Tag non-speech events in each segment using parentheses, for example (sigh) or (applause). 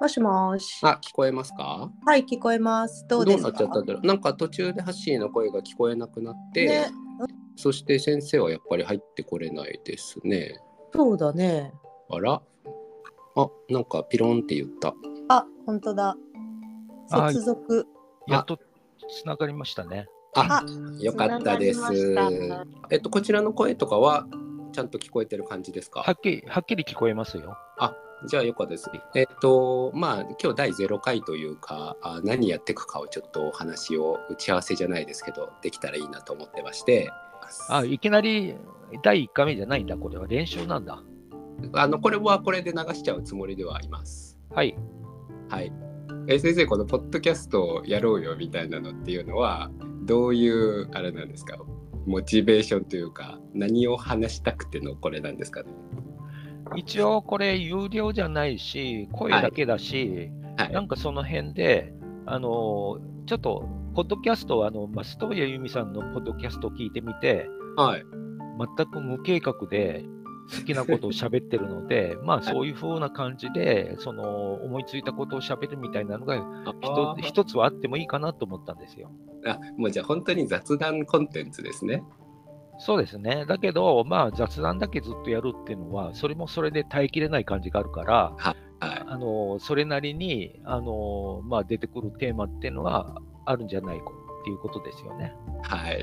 もしもし。あ、聞こえますか？はい、聞こえます。どうですか？なっちゃったんだろう？なんか途中でハッシーの声が聞こえなくなって、ね、そして先生はやっぱり入ってこれないですね。そうだね。あら？あ、なんかピロンって言った。あ、本当だ。はい接続。やっとつながりましたね。あ、よかったです。えっと、こちらの声とかはちゃんと聞こえてる感じですか？はっきり、はっきり聞こえますよ。じゃあよかったです。えっと、まあ、今日第0回というか、あ何やっていくかをちょっとお話を打ち合わせじゃないですけど、できたらいいなと思ってまして、あ、いきなり第1回目じゃないんだ。これは練習なんだ。あの、これはこれで流しちゃうつもりではいます。はい。はい。え先生、このポッドキャストをやろうよみたいなのっていうのは、どういうあれなんですか？モチベーションというか、何を話したくてのこれなんですかね？一応これ有料じゃないし、声だけだし、はい。なんかその辺で、あのーちょっと、ポッドキャストは、あの、松任谷由実さんのポッドキャストを聞いてみて、はい。全く無計画で好きなことを喋ってるので、(laughs) まあそういう風な感じで、その思いついたことを喋るみたいなのがあ一つ一つはあってもいいかなと思ったんですよ。あ、もうじゃあ本当に雑談コンテンツですね。そうですね。だけど、まあ雑談だけずっとやるっていうのは、それもそれで耐えきれない感じがあるから、はい。あのそれなりにあの、まあ、出てくるテーマっていうのがあるんじゃないかっていうことですよね。はい。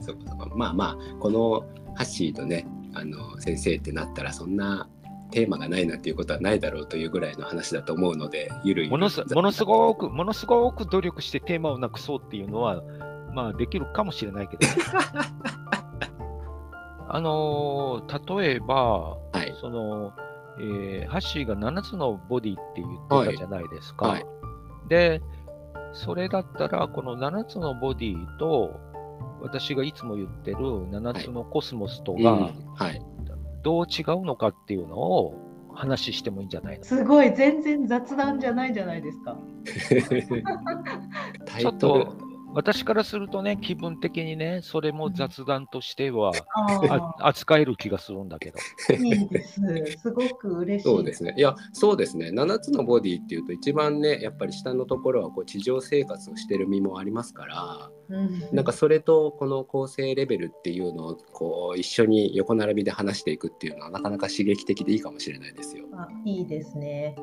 そうかそうか。まあまあ、このハッシーとね、あの先生ってなったら、そんなテーマがないなんていうことはないだろうというぐらいの話だと思うので、ゆるゆるものすものすごく、ものすごく努力してテーマをなくそうっていうのは、まあできるかもしれないけどね。(laughs) あの例えば、はい。その、えーハッシーが7つのボディって言ってたじゃないですか。はいで、それだったら、この7つのボディと、私がいつも言ってる7つのコスモスとうんがはい。どう違うのかっていうのを話してもいいんじゃないの？すごい全然雑談じゃないじゃないですか。(laughs) (laughs) タちょっイトルと私からするとね、気分的にね、それも雑談としてはああ扱える気がするんだけど。あ、いいです。すごく嬉しい。そうですね。いや、そうですね。7つのボディっていうと、一番ね、やっぱり下のところはこう地上生活をしてる身もありますから、うん。なんかそれとこの構成レベルっていうのをこう一緒に横並びで話していくっていうのはなかなか刺激的でいいかもしれないですよ。あ、いいですね。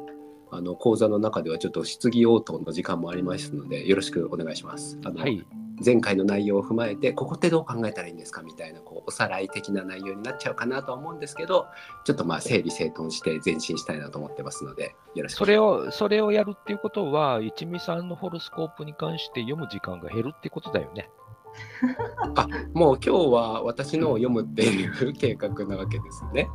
あの講座の中ではちょっと質疑応答の時間もありますのでよろしくお願いします。あのはい。前回の内容を踏まえてここってどう考えたらいいんですかみたいなこうおさらい的な内容になっちゃうかなとは思うんですけどちょっとまあ整理整頓して前進したいなと思ってますのでよろしくそれを、それをやるっていうことは、一味さんのホロスコープに関して読む時間が減るってことだよね。(laughs) あもう今日は私のを読むっていう計画なわけですね。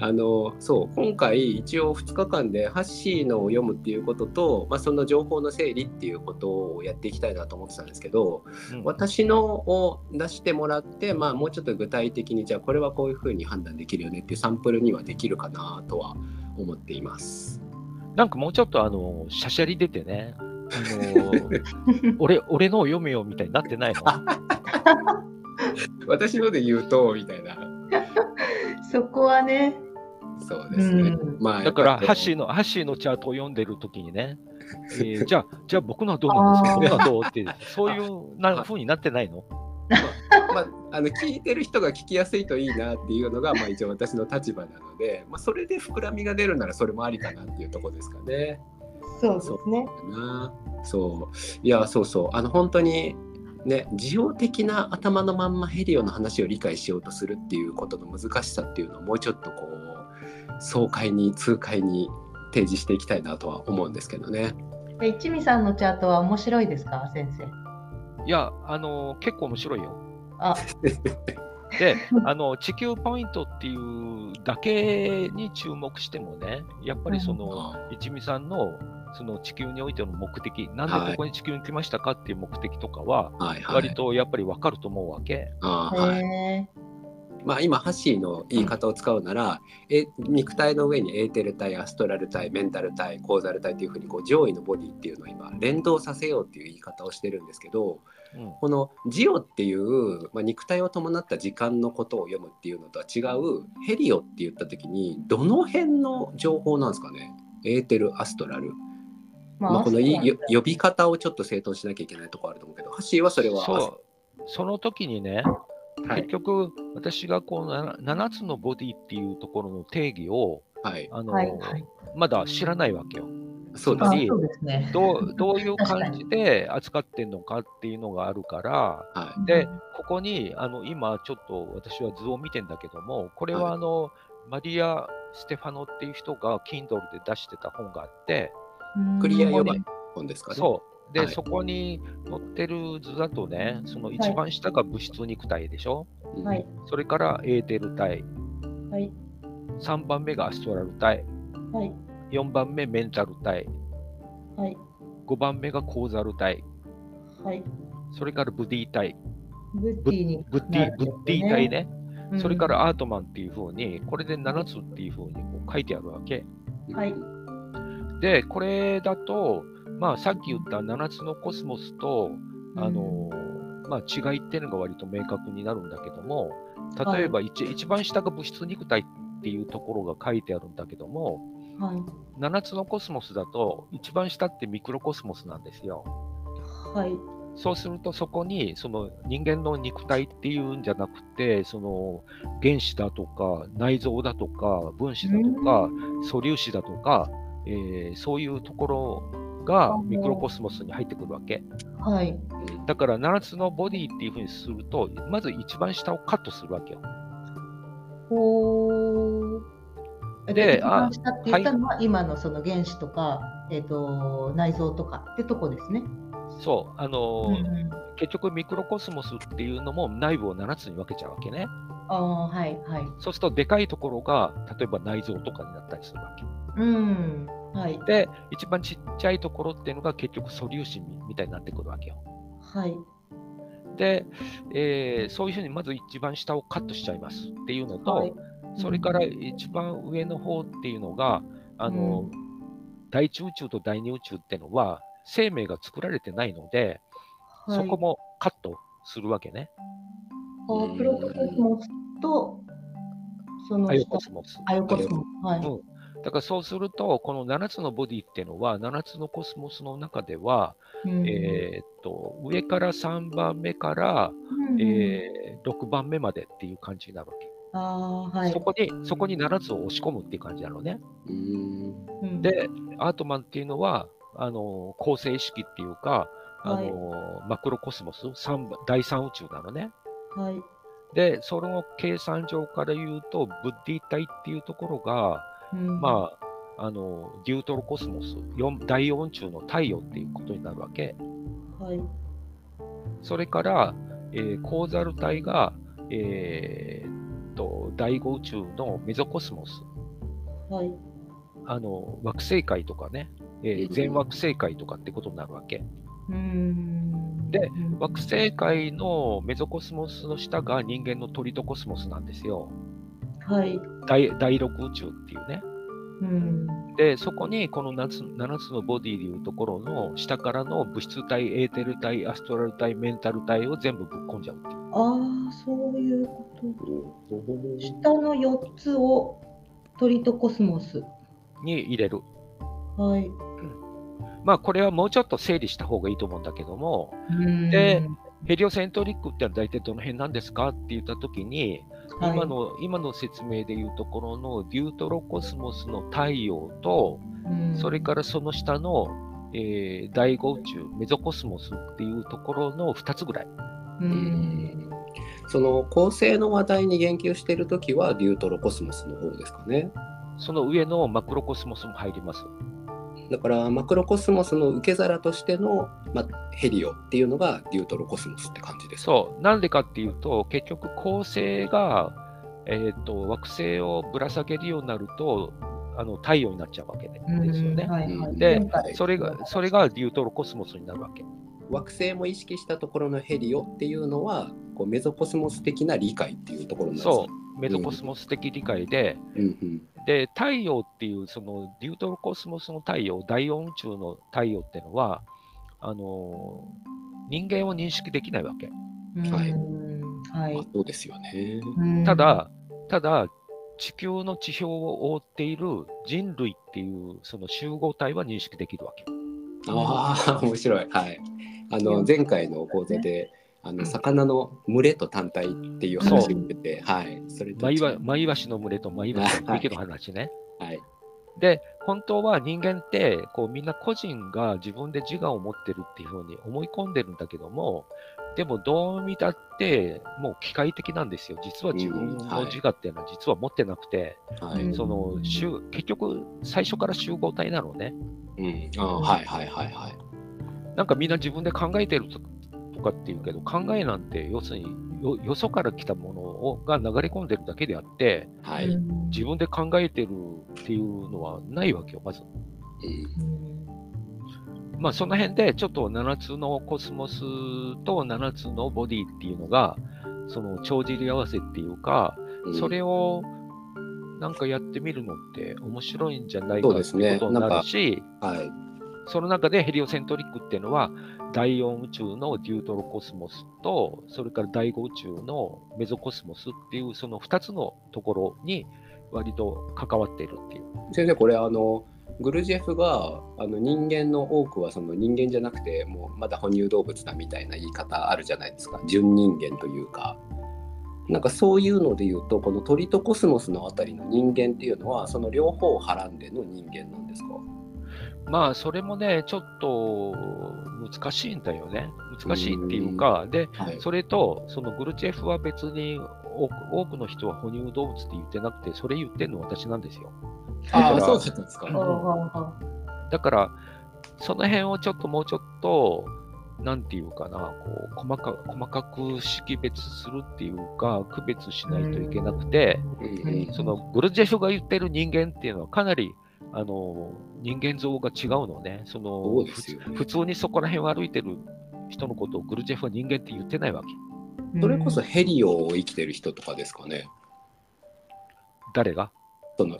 あのそう今回一応2日間でハッシーのを読むっていうことと、まあ、その情報の整理っていうことをやっていきたいなと思ってたんですけどうん私のを出してもらって、まあ、もうちょっと具体的にじゃあこれはこういうふうに判断できるよねっていうサンプルにはできるかなとは思っています。なんかもうちょっとあの、しゃしゃり出てね、あの (laughs) 俺、俺のを読めよみたいになってないの？(laughs) 私ので言うとみたいな (laughs) そこはね。そうですね。うん。まあだから、ハッーシーの、ハッシーのチャートを読んでるときにね、(laughs) えーじゃあ、じゃあ僕のはどうなんですか？僕のはどうって、(laughs) そういうな風になってないの？まあ、(laughs) あの聞いてる人が聞きやすいといいなっていうのが、まあ、一応私の立場なので、まあ、それで膨らみが出るならそれもありかなっていうところですかね。そうですね。な。そう。いやそうそう。あの本当にね事情的な頭のまんまヘリオの話を理解しようとするっていうことの難しさっていうのをもうちょっとこう爽快に痛快に提示していきたいなとは思うんですけどね。え一味さんのチャートは面白いですか、先生？いや、あの、結構面白いよ。あ、(laughs) で、あの、地球ポイントっていうだけに注目してもね、やっぱりその、一味さんの、その地球においての目的、なんでここに地球に来ましたかっていう目的とかは。割とやっぱり分かると思うわけ。まあ、今ハッシーの言い方を使うなら、え肉体の上にエーテル体アストラル体メンタル体コーザル体っていうふうにこう上位のボディっていうのを今連動させようっていう言い方をしてるんですけどうんこのジオっていう、まあ、肉体を伴った時間のことを読むっていうのとは違うヘリオって言った時にどの辺の情報なんですかね？エーテル、アストラル。ままあ、この呼び方をちょっと整頓しなきゃいけないところあると思うけど、ハはそれは。そう、その時にね、はい。結局、私がこの7つのボディっていうところの定義を、はい。あのはいはいまだ知らないわけよ。そうですあつまりそうですね。どうどういう感じで扱ってんのかっていうのがあるから、はで、ここにあの今ちょっと私は図を見てんだけども、これはあの、マリア・ステファノっていう人が Kindle で出してた本があって、い。クリアここに呼ば本ですかね。そう。で、はいそこに載ってる図だとね、その一番下が物質肉体でしょ、うんはい。それからエーテル体、はい。3番目がアストラル体、はい。4番目メンタル体、はい。5番目がコーザル体、はい。それからブディ体、ブッディにブッディ、ブッディ体ね、うんそれからアートマンっていうふうに、これで7つっていうふうにこう書いてあるわけ。はい。で、これだと、まあさっき言った7つのコスモスと、あのまあ、違いっていうのが割と明確になるんだけども、例えば一,、一番下が物質肉体っていうところが書いてあるんだけども、はい。7つのコスモスだと、一番下ってミクロコスモスなんですよ。はい。そうすると、そこにその人間の肉体っていうんじゃなくて、その原子だとか内臓だとか分子だとか素粒子だとか、えーそういうところがミクロコスモスに入ってくるわけ。はい。だから7つのボディっていうふうにすると、まず一番下をカットするわけよ。ほー。で一番下って言ったのは、今のその原子とか、と、内臓とかってとこですね。そう、あのーうん結局ミクロコスモスっていうのも内部を7つに分けちゃうわけね。ああ、はい、はい。そうするとでかいところが例えば内臓とかになったりするわけ。うん。はい。で、一番ちっちゃいところっていうのが結局素粒子みたいになってくるわけよ。はい。で、えーそういうふうにまず一番下をカットしちゃいますっていうのと、はいそれから一番上の方っていうのが、あの、第一宇宙と第二宇宙っていうのは生命が作られてないので、はい、そこもカットするわけね。あプロトコスモスと、そのアヨコスモス。アヨコスモス。はい。うんだからそうすると、この7つのボディっていうのは、7つのコスモスの中では、うんえーっと、上から3番目から、うんえー6番目までっていう感じになるわけ。ああ、はい。そこに、そこに7つを押し込むっていう感じなのね。うんうん、で、アートマンっていうのは、あの、恒星意識っていうか、あの、はいマクロコスモス、三第三宇宙なのね。はい。で、その計算上から言うと、ブッディ体っていうところが、うん、まあ、あの、デュートロコスモス、四第四宇宙の太陽っていうことになるわけ。はい。それから、えーコーザル体が、えーっと、第五宇宙のメゾコスモス。はい。あの、惑星界とかね、えー全惑星界とかってことになるわけ。うん。でうん惑星界のメゾコスモスの下が人間のトリトコスモスなんですよ。はい。第第六宇宙っていうね。うん。で、そこにこの 7, つ7つのボディでいうところの下からの物質体、エーテル体、アストラル体、メンタル体を全部ぶっ込んじゃうっていう。ああ、そういうこと。下の4つをトリトコスモス。に入れる。はい。まあ、これはもうちょっと整理した方がいいと思うんだけども、うんで、ヘリオセントリックってのは大体どの辺なんですかって言ったときに、はい今の今の説明でいうところのデュートロコスモスの太陽と、うんそれからその下の、えー第五宇宙、メゾコスモスっていうところの2つぐらい。うん。その恒星の話題に言及しているときはデュートロコスモスの方ですかね。その上のマクロコスモスも入ります。だからマクロコスモスの受け皿としての、まあ、ヘリオっていうのがデュートロコスモスって感じですか。そう。なんでかっていうと、結局恒星が、えー、と惑星をぶら下げるようになると、あの太陽になっちゃうわけでですよね。はいはい。でそれがそれがデュートロコスモスになるわけ。惑星も意識したところのヘリオっていうのはこうメゾコスモス的な理解っていうところなんですねそう。メゾコスモス的理解で、うんうんで、太陽っていう、そのデュートロコスモスの太陽、第四宇宙の太陽っていうのは、あのー人間を認識できないわけ。うんはいはいまあ。そうですよね。うんた、だ、ただ、地球の地表を覆っている人類っていうその集合体は認識できるわけ。ああ面白いはいあの前回の講座であのうん。魚の群れと単体っていう話を受けて、はい。それとマイワ違う。マイワシの群れとマイワシの匹の話ね。はい。で、本当は人間ってこうみんな個人が自分で自我を持ってるっていうふうに思い込んでるんだけども、でもどう見たってもう機械的なんですよ。実は自分の自我っていうのは実は持ってなくて、はい、うんその集結局最初から集合体なのね。うん。あーはいはいはいはい。なんかみんな自分で考えてるととかっていうけど、考えなんて要するによよそから来たものをが流れ込んでるだけであって、はい、うん自分で考えてるっていうのはないわけよ、まず。うん。まあその辺でちょっと7つのコスモスと7つのボディっていうのが、その帳尻合わせっていうか、うん。それをなんかやってみるのって面白いんじゃないかってそうですねいうことになるし、はい。その中でヘリオセントリックっていうのは、第4宇宙のデュートロコスモスと、それから第5宇宙のメゾコスモスっていう、その2つのところに割と関わっているっていう。先生これあのグルジェフがあの人間の多くはその人間じゃなくてもうまだ哺乳動物だみたいな言い方あるじゃないですか。純人間というか。なんかそういうので言うとこの鳥とコスモスのあたりの人間っていうのはその両方をはらんでの人間なんですか？まあ、それもね、ちょっと難しいんだよね。難しいっていうか、で、はい。それと、そのグルチェフは別に多くの人は哺乳動物って言ってなくて、それ言ってるのは私なんですよ。ああだからそうだったんですか。だから、その辺をちょっともうちょっと、なんていうかな、こう細か細かく識別するっていうか、区別しないといけなくて、そのグルジェフが言ってる人間っていうのはかなりあの人間像が違うのね。そのそうですよね。普通にそこら辺を歩いてる人のことをグルジェフは人間って言ってないわけ。あそれこそヘリオを生きてる人とかですかね。誰が？その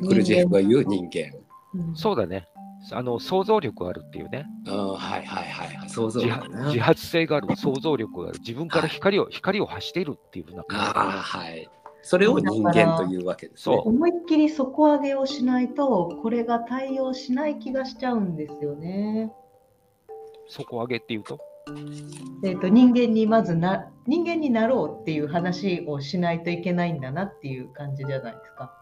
グルジェフが言う人間。うんそうだね。あの想像力があるっていうね。ああはいはいはいはい。想像自力な自発性がある、想像力がある、自分から光を、光を発しているっていうふうなああ感はいそれを人間というわけですねそう思いっきり底上げをしないとこれが対応しない気がしちゃうんですよね。じ。底上げっていうと？えー、と人間にまずな人間になろうっていう話をしないといけないんだなっていう感じじゃないですか。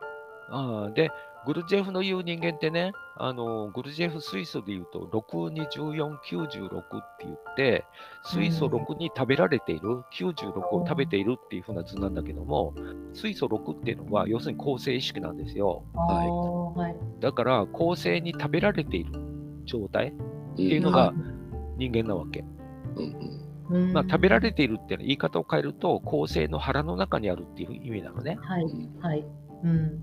ああで、グルジェフの言う人間ってね、あのグルジェフ水素で言うと、6、24、96って言って、水素6に食べられている、96を食べているっていう風な図なんだけども、水素6っていうのは、要するに構成意識なんですよ。はい。だから、構成に食べられている状態っっていうのが人間なわけ。うんうん。うん。まあ、食べられているっていうのは言い方を変えると、構成の腹の中にあるっていう意味なのね。はい。うん。はい。うん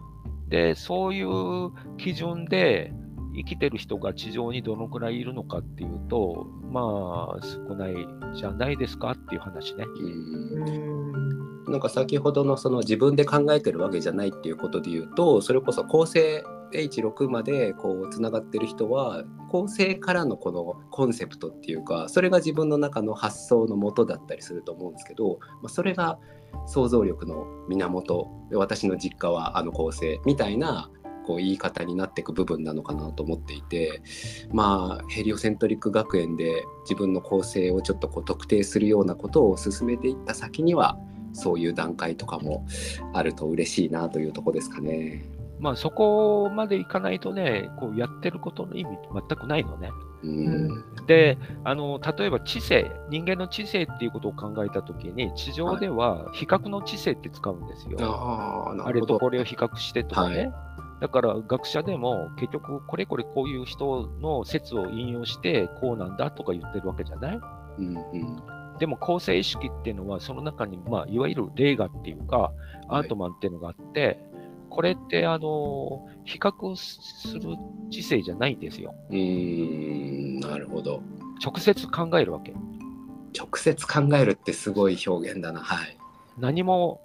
で、そういう基準で生きてる人が地上にどのくらいいるのかっていうと、まあ、少ないじゃないですかっていう話ね。うんなんか先ほどのその自分で考えてるわけじゃないっていうことで言うとそれこそ構成 H6 までこうつながってる人は構成からのこのコンセプトっていうかそれが自分の中の発想のもとだったりすると思うんですけど、まあ、それが想像力の源私の実家はあの構成みたいなこう言い方になっていく部分なのかなと思っていてまあヘリオセントリック学園で自分の構成をちょっとこう特定するようなことを進めていった先にはそういう段階とかもあると嬉しいなというとこですかね。まあ、そこまでいかないとね、こうやってることの意味全くないのね。うん、で、あの、例えば知性、人間の知性っていうことを考えたときに、地上では比較の知性って使うんですよ。ああなあれと。これを比較してとかね。はいだから学者でも結局これこれこういう人の説を引用してこうなんだとか言ってるわけじゃない？うんうんでも構成意識っていうのはその中に、まあ、いわゆる霊画っていうかアートマンっていうのがあって、これってあの比較する知性じゃないんですよ。うーんなるほど。直接考えるわけ。直接考えるってすごい表現だな。はい。何も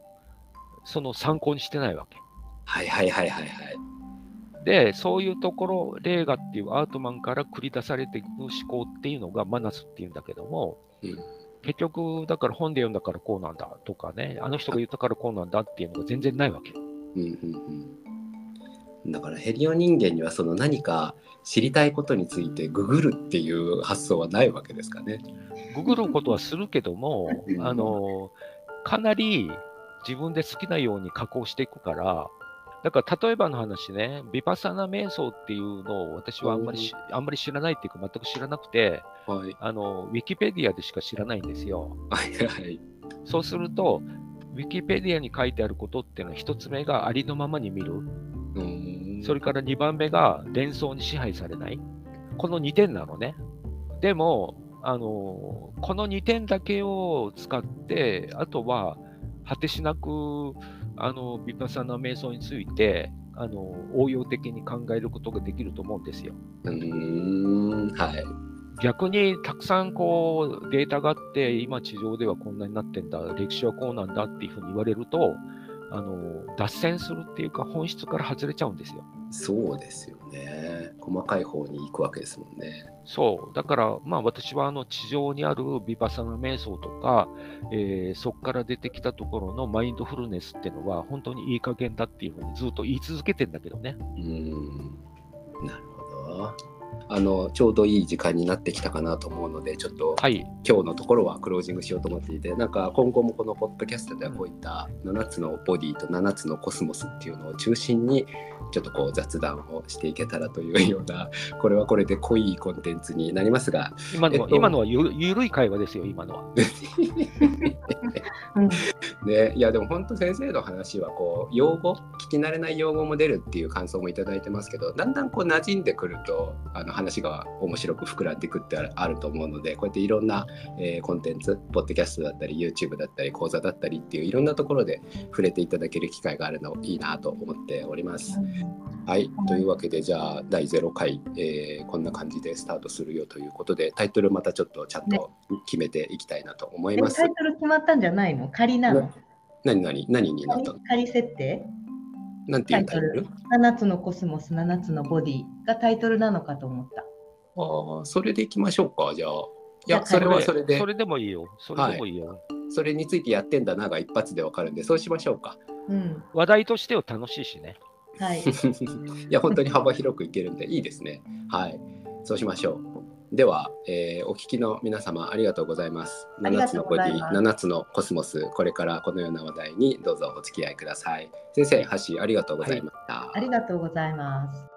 その参考にしてないわけ。はいはいはいはいはい。で、そういうところ、霊画っていうアートマンから繰り出されていく思考っていうのがマナスっていうんだけども、うん結局、だから本で読んだからこうなんだとかね、あの人が言ったからこうなんだっていうのが全然ないわけ。うんうんうん、だからヘリオ人間にはその何か知りたいことについてググるっていう発想はないわけですかね。ググることはするけどもう、んあの、かなり自分で好きなように加工していくから、だから例えばの話ね、ビパサナ瞑想っていうのを私はあんまりしあんまり知らないっていうか全く知らなくて、はい。あの、ウィキペディアでしか知らないんですよ。はいはい。そうすると、ウィキペディアに書いてあることっていうのは一つ目がありのままに見る。それから2番目が連想に支配されない。この2点なのね。でも、あのこの2点だけを使って、あとは果てしなくあのビパサナ瞑想についてあの応用的に考えることができると思うんですよ。うーんはい逆にたくさんこうデータがあって、今地上ではこんなになってんだ、歴史はこうなんだっていうふうに言われると、あの脱線するっていうか本質から外れちゃうんですよ。そうですよね細かい方に行くわけですもんね。そう。だから、まあ私はあの地上にあるビパサナ瞑想とか、えーそこから出てきたところのマインドフルネスっていうのは本当にいい加減だっていうふうにずっと言い続けてんだけどね。うーんなるほど。あのちょうどいい時間になってきたかなと思うのでちょっとはい。今日のところはクロージングしようと思っていてなんか今後もこのポッドキャストではこういった7つのボディと7つのコスモスっていうのを中心にちょっとこう雑談をしていけたらというようなこれはこれで濃いコンテンツになりますが今のは、えっと今のはゆゆるい会話ですよ、今のは。うんね、いやでも本当先生の話はこう用語？聞き慣れない用語も出るっていう感想もいただいてますけどだんだんこう馴染んでくるとあの話が面白く膨らんでいくってあると思うのでこうやっていろんな、えーコンテンツポッドキャストだったり YouTube だったり講座だったりっていういろんなところで触れていただける機会があるのいいなと思っております。はい。というわけでじゃあ第0回、えーこんな感じでスタートするよということでタイトルまたちょっとちゃんと決めていきたいなと思います。でもタイトル決まったんじゃないの？仮なの？何何何になったの？仮仮設定？なんていうタイトル ?7 つのコスモス、7つのボディがタイトルなのかと思った。ああ、それでいきましょうか、じゃあ。いや、それはそれでそ、れでもいいよ。それでもいいよ。それについてやってんだなが一発でわかるんで、そうしましょうか。うん。話題としては楽しいしね。はい。(laughs) いや、本当に幅広くいけるんで、いいですね。はい。そうしましょう。では、えーお聞きの皆様、ありがとうございます。7ありがとつのボディ、うございます7つのコスモス、これからこのような話題にどうぞお付き合いください。先生、橋ありがとうございました。ありがとうございます。